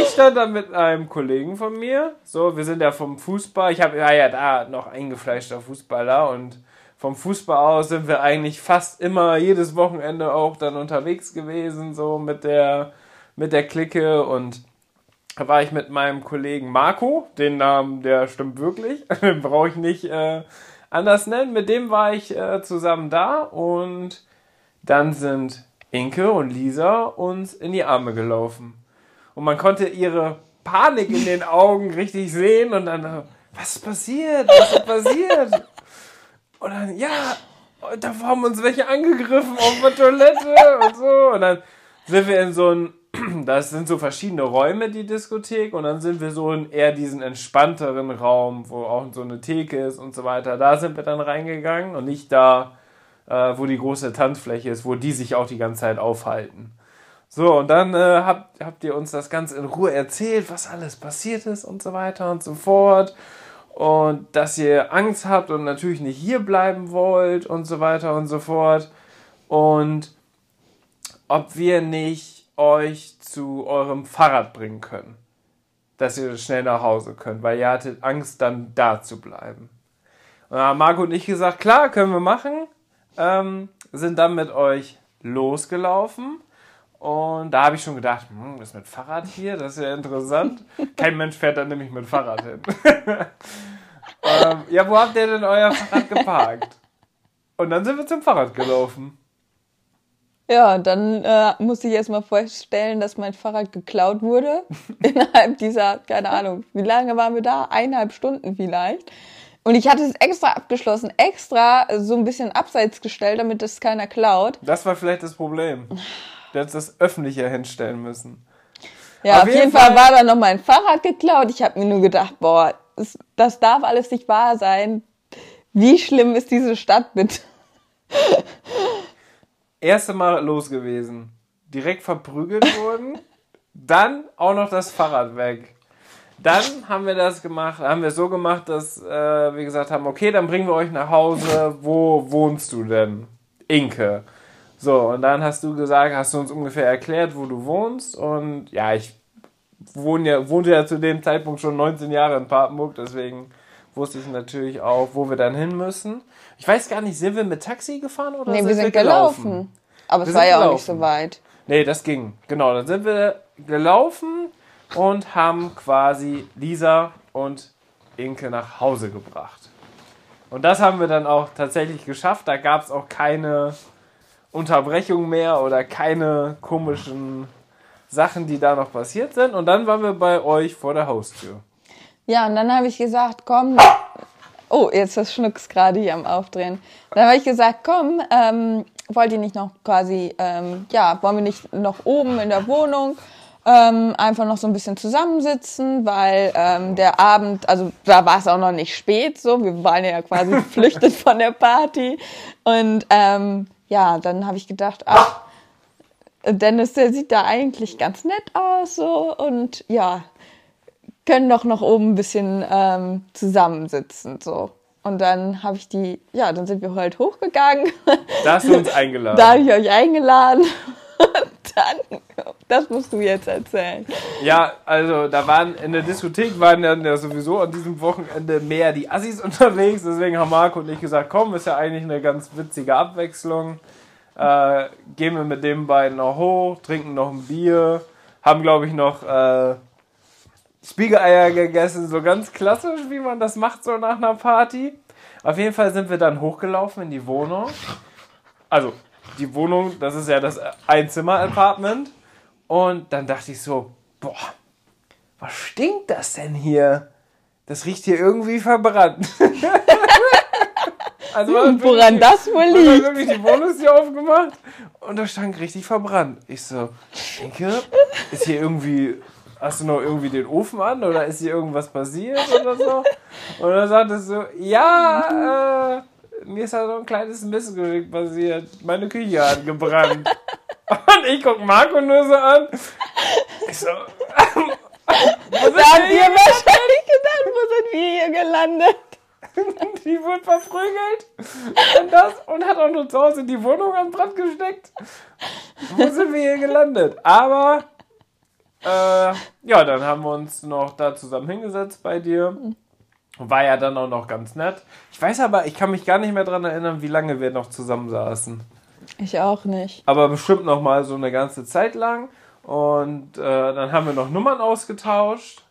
Ich stand da mit einem Kollegen von mir. So, wir sind ja vom Fußball. Ich habe ja, da noch eingefleischter Fußballer und vom Fußball aus sind wir eigentlich fast immer jedes Wochenende auch dann unterwegs gewesen, so mit der, mit der Clique und da war ich mit meinem Kollegen Marco, den Namen, der stimmt wirklich, (laughs) den brauche ich nicht äh, anders nennen. Mit dem war ich äh, zusammen da und dann sind Inke und Lisa uns in die Arme gelaufen. Und man konnte ihre Panik in den Augen richtig sehen und dann, was ist passiert? Was ist passiert? Und dann, ja, da haben uns welche angegriffen auf der Toilette und so. Und dann sind wir in so ein, (clears throat) das sind so verschiedene Räume, die Diskothek, und dann sind wir so in eher diesen entspannteren Raum, wo auch so eine Theke ist und so weiter. Da sind wir dann reingegangen und nicht da, äh, wo die große Tanzfläche ist, wo die sich auch die ganze Zeit aufhalten. So, und dann äh, habt, habt ihr uns das Ganze in Ruhe erzählt, was alles passiert ist und so weiter und so fort. Und dass ihr Angst habt und natürlich nicht hier bleiben wollt und so weiter und so fort. Und ob wir nicht euch zu eurem Fahrrad bringen können. Dass ihr schnell nach Hause könnt, weil ihr hattet Angst, dann da zu bleiben. Und dann haben Marco und ich gesagt, klar, können wir machen ähm, sind dann mit euch losgelaufen Und da habe ich schon gedacht, hm, das mit Fahrrad hier, das ist ja interessant. (laughs) Kein Mensch fährt dann nämlich mit Fahrrad hin. (laughs) ähm, ja, wo habt ihr denn euer Fahrrad geparkt? Und dann sind wir zum Fahrrad gelaufen. Ja, dann äh, musste ich erstmal vorstellen, dass mein Fahrrad geklaut wurde. (laughs) Innerhalb dieser, keine Ahnung, wie lange waren wir da? Eineinhalb Stunden vielleicht. Und ich hatte es extra abgeschlossen, extra so ein bisschen abseits gestellt, damit es keiner klaut. Das war vielleicht das Problem. Du hättest das öffentlicher hinstellen müssen. Ja, auf, auf jeden, jeden Fall, Fall, war dann noch mein Fahrrad geklaut. Ich habe mir nur gedacht, boah, das, das darf alles nicht wahr sein. Wie schlimm ist diese Stadt bitte? (laughs) Erste Mal los gewesen. Direkt verprügelt worden. Dann auch noch das Fahrrad weg. Dann haben wir das gemacht, haben wir so gemacht, dass äh, wir gesagt haben, okay, dann bringen wir euch nach Hause. Wo wohnst du denn? Inke. So, und dann hast du gesagt, hast du uns ungefähr erklärt, wo du wohnst. Und ja, ich wohne ja, wohnte ja zu dem Zeitpunkt schon 19 Jahre in Papenburg, deswegen wusste ich natürlich auch, wo wir dann hin müssen. Ich weiß gar nicht, sind wir mit Taxi gefahren oder nee, sind wir sind gelaufen? gelaufen. Aber es war ja gelaufen. auch nicht so weit. Nee, das ging. Genau, dann sind wir gelaufen und haben quasi Lisa und Inke nach Hause gebracht. Und das haben wir dann auch tatsächlich geschafft. Da gab es auch keine Unterbrechung mehr oder keine komischen Sachen, die da noch passiert sind. Und dann waren wir bei euch vor der Haustür. Ja, und dann habe ich gesagt, komm. Oh, jetzt das Schnucks gerade hier am Aufdrehen. Dann habe ich gesagt, komm, ähm, wollt ihr nicht noch quasi, ähm, ja, wollen wir nicht noch oben in der Wohnung ähm, einfach noch so ein bisschen zusammensitzen, weil ähm, der Abend, also da war es auch noch nicht spät, so wir waren ja quasi (laughs) geflüchtet von der Party und ähm, ja, dann habe ich gedacht, ach, Dennis, der sieht da eigentlich ganz nett aus so und ja, können doch noch oben ein bisschen ähm, zusammensitzen so. Und dann habe ich die, ja, dann sind wir halt hochgegangen. Da hast du uns eingeladen. (laughs) Da habe ich euch eingeladen (laughs) dann, das musst du jetzt erzählen. Ja, also da waren in der Diskothek waren ja sowieso an diesem Wochenende mehr die Assis (laughs) unterwegs. Deswegen haben Marco und ich gesagt, komm, ist ja eigentlich eine ganz witzige Abwechslung. Äh, gehen wir mit den beiden noch hoch, trinken noch ein Bier, haben glaube ich noch äh, Spiegeleier gegessen, so ganz klassisch, wie man das macht so nach einer Party. Auf jeden Fall sind wir dann hochgelaufen in die Wohnung. Also die Wohnung, das ist ja das Einzimmer-Apartment. Und dann dachte ich so, boah, was stinkt das denn hier? Das riecht hier irgendwie verbrannt. (laughs) also Woran das wohl liegt? Ich wirklich die Wohnungstür aufgemacht und da stank richtig verbrannt. Ich so, denke, ist hier irgendwie, hast du noch irgendwie den Ofen an oder ist hier irgendwas passiert oder so? Und dann sagte es so, ja, äh, mir ist da so ein kleines Missgeschick passiert. Meine Küche hat gebrannt. (laughs) Und ich guck Marco nur so an. Ich so. (laughs) da habt ihr wahrscheinlich gedacht, wo sind wir hier gelandet? (laughs) die wurde verprügelt und, das, und hat auch nur zu Hause die Wohnung an Brand gesteckt. Wo sind wir hier gelandet? Aber äh, ja, dann haben wir uns noch da zusammen hingesetzt bei dir. War ja dann auch noch ganz nett. Ich weiß aber, ich kann mich gar nicht mehr daran erinnern, wie lange wir noch zusammen saßen. Ich auch nicht. Aber bestimmt noch mal so eine ganze Zeit lang. Und äh, dann haben wir noch Nummern ausgetauscht.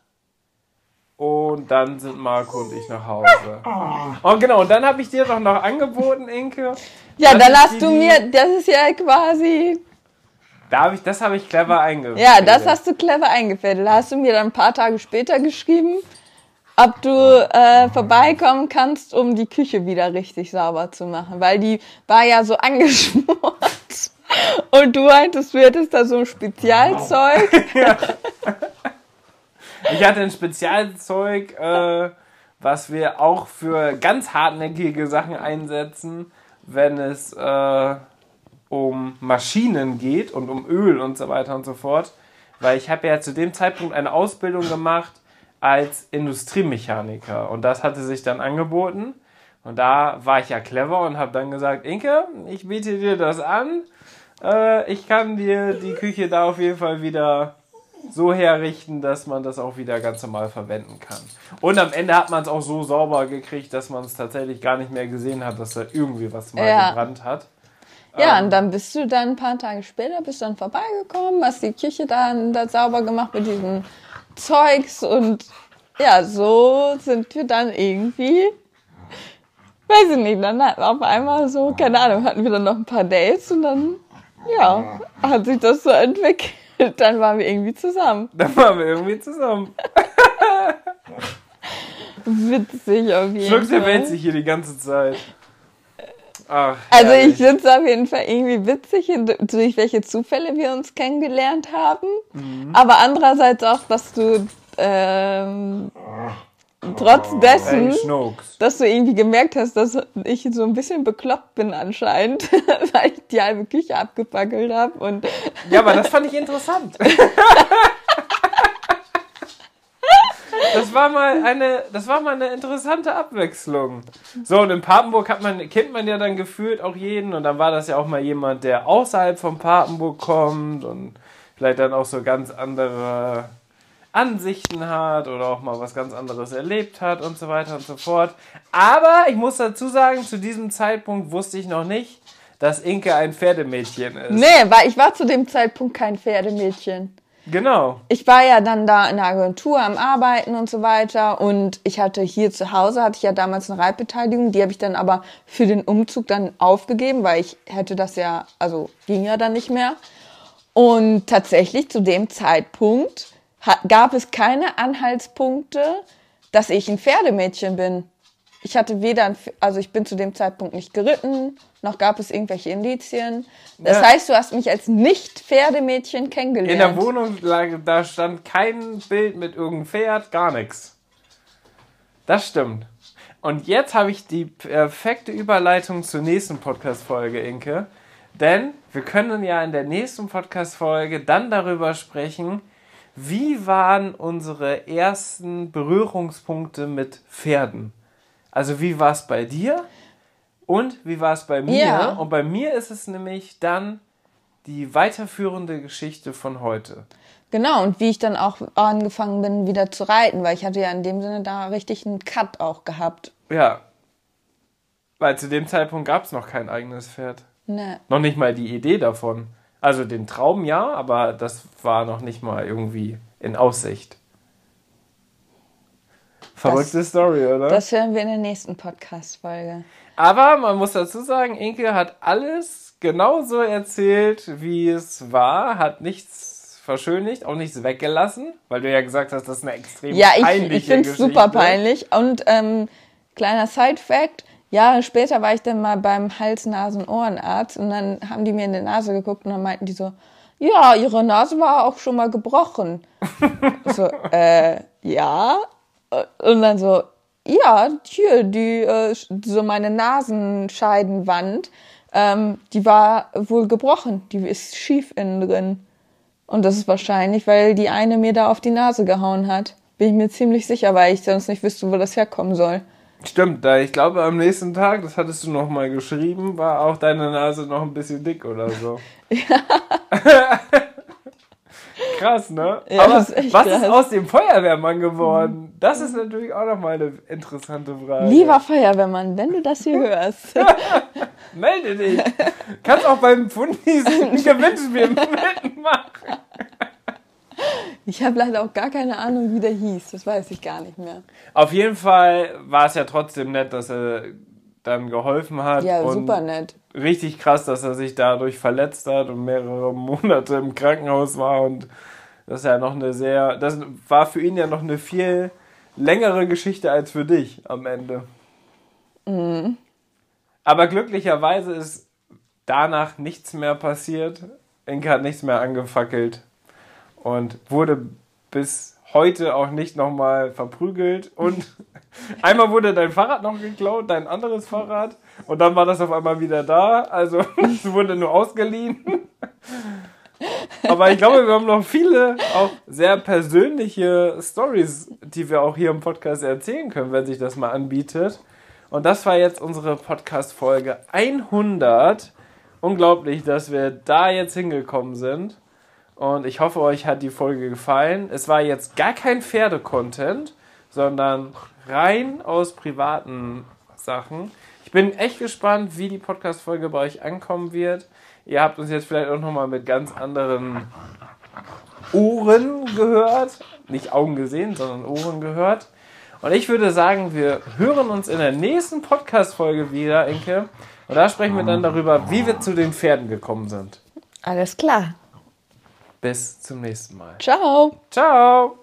Und dann sind Marco und ich nach Hause. Und genau, und dann habe ich dir doch noch angeboten, Inke. Ja, dann hast du mir, das ist ja quasi. Da hab ich, das habe ich clever eingefädelt. Ja, das hast du clever eingefädelt. Da hast du mir dann ein paar Tage später geschrieben ob du äh, vorbeikommen kannst, um die Küche wieder richtig sauber zu machen, weil die war ja so (laughs) angeschmort. Und du meintest, du hättest da so ein Spezialzeug. (laughs) Ja. Ich hatte ein Spezialzeug, äh, was wir auch für ganz hartnäckige Sachen einsetzen, wenn es äh, um Maschinen geht und um Öl und so weiter und so fort. Weil ich habe ja zu dem Zeitpunkt eine Ausbildung gemacht als Industriemechaniker. Und das hatte sich dann angeboten. Und da war ich ja clever und habe dann gesagt, Inke, ich biete dir das an. Äh, ich kann dir die Küche da auf jeden Fall wieder so herrichten, dass man das auch wieder ganz normal verwenden kann. Und am Ende hat man es auch so sauber gekriegt, dass man es tatsächlich gar nicht mehr gesehen hat, dass da irgendwie was mal ja. gebrannt hat. Ja, Ähm, und dann bist du dann ein paar Tage später, bist dann vorbeigekommen, hast die Küche dann da sauber gemacht mit diesem Zeugs und ja, so sind wir dann irgendwie, weiß ich nicht, dann auf einmal so, keine Ahnung, hatten wir dann noch ein paar Dates und dann, ja, hat sich das so entwickelt. Dann waren wir irgendwie zusammen. Dann waren wir irgendwie zusammen. (laughs) Witzig auf jeden Schluckt der Fall. Welt sich hier die ganze Zeit. Ach, Also ich finde es auf jeden Fall irgendwie witzig, durch welche Zufälle wir uns kennengelernt haben. Mhm. Aber andererseits auch, dass du ähm, trotz dessen, Ey, Schnucks. dass du irgendwie gemerkt hast, dass ich so ein bisschen bekloppt bin anscheinend, (laughs) weil ich die halbe Küche abgefackelt habe. Und Ja, aber das fand ich interessant. (laughs) Das war mal eine, das war mal eine interessante Abwechslung. So, und in Papenburg hat man, kennt man ja dann gefühlt auch jeden und dann war das ja auch mal jemand, der außerhalb von Papenburg kommt und vielleicht dann auch so ganz andere Ansichten hat oder auch mal was ganz anderes erlebt hat und so weiter und so fort. Aber ich muss dazu sagen, zu diesem Zeitpunkt wusste ich noch nicht, dass Inke ein Pferdemädchen ist. nee, weil ich war zu dem Zeitpunkt kein Pferdemädchen. Genau. ich war ja dann da in der Agentur am Arbeiten und so weiter und ich hatte hier zu Hause, hatte ich ja damals eine Reitbeteiligung, die habe ich dann aber für den Umzug dann aufgegeben, weil ich hätte das ja, also ging ja dann nicht mehr. Und tatsächlich zu dem Zeitpunkt gab es keine Anhaltspunkte, dass ich ein Pferdemädchen bin. Ich hatte weder, ein, also ich bin zu dem Zeitpunkt nicht geritten, noch gab es irgendwelche Indizien. Das Ja. heißt, du hast mich als Nicht-Pferdemädchen kennengelernt. In der Wohnung lag, da stand kein Bild mit irgendeinem Pferd, gar nichts. Das stimmt. Und jetzt habe ich die perfekte Überleitung zur nächsten Podcast-Folge, Inke. Denn wir können ja in der nächsten Podcast-Folge dann darüber sprechen, wie waren unsere ersten Berührungspunkte mit Pferden. Also wie war es bei dir und wie war es bei mir? Ja. Und bei mir ist es nämlich dann die weiterführende Geschichte von heute. Genau, und wie ich dann auch angefangen bin, wieder zu reiten, weil ich hatte ja in dem Sinne da richtig einen Cut auch gehabt. Ja. Weil zu dem Zeitpunkt gab es noch kein eigenes Pferd. Ne. Noch nicht mal die Idee davon. Also den Traum ja, aber das war noch nicht mal irgendwie in Aussicht. Verrückte Story, oder? Das hören wir in der nächsten Podcast-Folge. Aber man muss dazu sagen, Inke hat alles genauso erzählt, wie es war, hat nichts verschönigt, auch nichts weggelassen, weil du ja gesagt hast, das ist eine extrem Ja, ich, peinliche ich finde es Geschichte. super peinlich. Und ähm, kleiner Side-Fact, Jahre später war ich dann mal beim Hals-Nasen-Ohrenarzt und dann haben die mir in die Nase geguckt und dann meinten die so, ja, ihre Nase war auch schon mal gebrochen. (laughs) so, äh, ja. Und dann so, ja, hier, die, äh, so meine Nasenscheidenwand, ähm, die war wohl gebrochen. Die ist schief innen drin. Und das ist wahrscheinlich, weil die eine mir da auf die Nase gehauen hat. Bin ich mir ziemlich sicher, weil ich sonst nicht wüsste, wo das herkommen soll. Stimmt, da ich glaube am nächsten Tag, das hattest du noch mal geschrieben, war auch deine Nase noch ein bisschen dick oder so. (laughs) (laughs) krass, ne? Ja, Aber ist was ist krass. aus dem Feuerwehrmann geworden? Das ist natürlich auch noch mal eine interessante Frage. Lieber Feuerwehrmann, wenn du das hier (laughs) hörst. (laughs) Melde dich. Kannst auch beim Fundis (laughs) Gewinnspiel mitmachen. Ich habe leider auch gar keine Ahnung, wie der hieß. Das weiß ich gar nicht mehr. Auf jeden Fall war es ja trotzdem nett, dass er dann geholfen hat. Ja, super nett. richtig krass, dass er sich dadurch verletzt hat und mehrere Monate im Krankenhaus war und das ist ja noch eine sehr, das war für ihn ja noch eine viel längere Geschichte als für dich am Ende. Aber glücklicherweise ist danach nichts mehr passiert. Inke hat nichts mehr angefackelt und wurde bis heute auch nicht nochmal verprügelt und (laughs) einmal wurde dein Fahrrad noch geklaut, dein anderes Fahrrad und dann war das auf einmal wieder da, also (laughs) es wurde nur ausgeliehen. Aber ich glaube, wir haben noch viele auch sehr persönliche Stories, die wir auch hier im Podcast erzählen können, wenn sich das mal anbietet. Und das war jetzt unsere Podcast-Folge 100. Unglaublich, dass wir da jetzt hingekommen sind. Und ich hoffe, euch hat die Folge gefallen. Es war jetzt gar kein Pferde-Content, sondern rein aus privaten Sachen. Ich bin echt gespannt, wie die Podcast-Folge bei euch ankommen wird. Ihr habt uns jetzt vielleicht auch nochmal mit ganz anderen Ohren gehört. Nicht Augen gesehen, sondern Ohren gehört. Und ich würde sagen, wir hören uns in der nächsten Podcast-Folge wieder, Inke. Und da sprechen wir dann darüber, wie wir zu den Pferden gekommen sind. Alles klar. Bis zum nächsten Mal. Ciao. Ciao.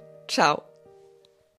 Ciao.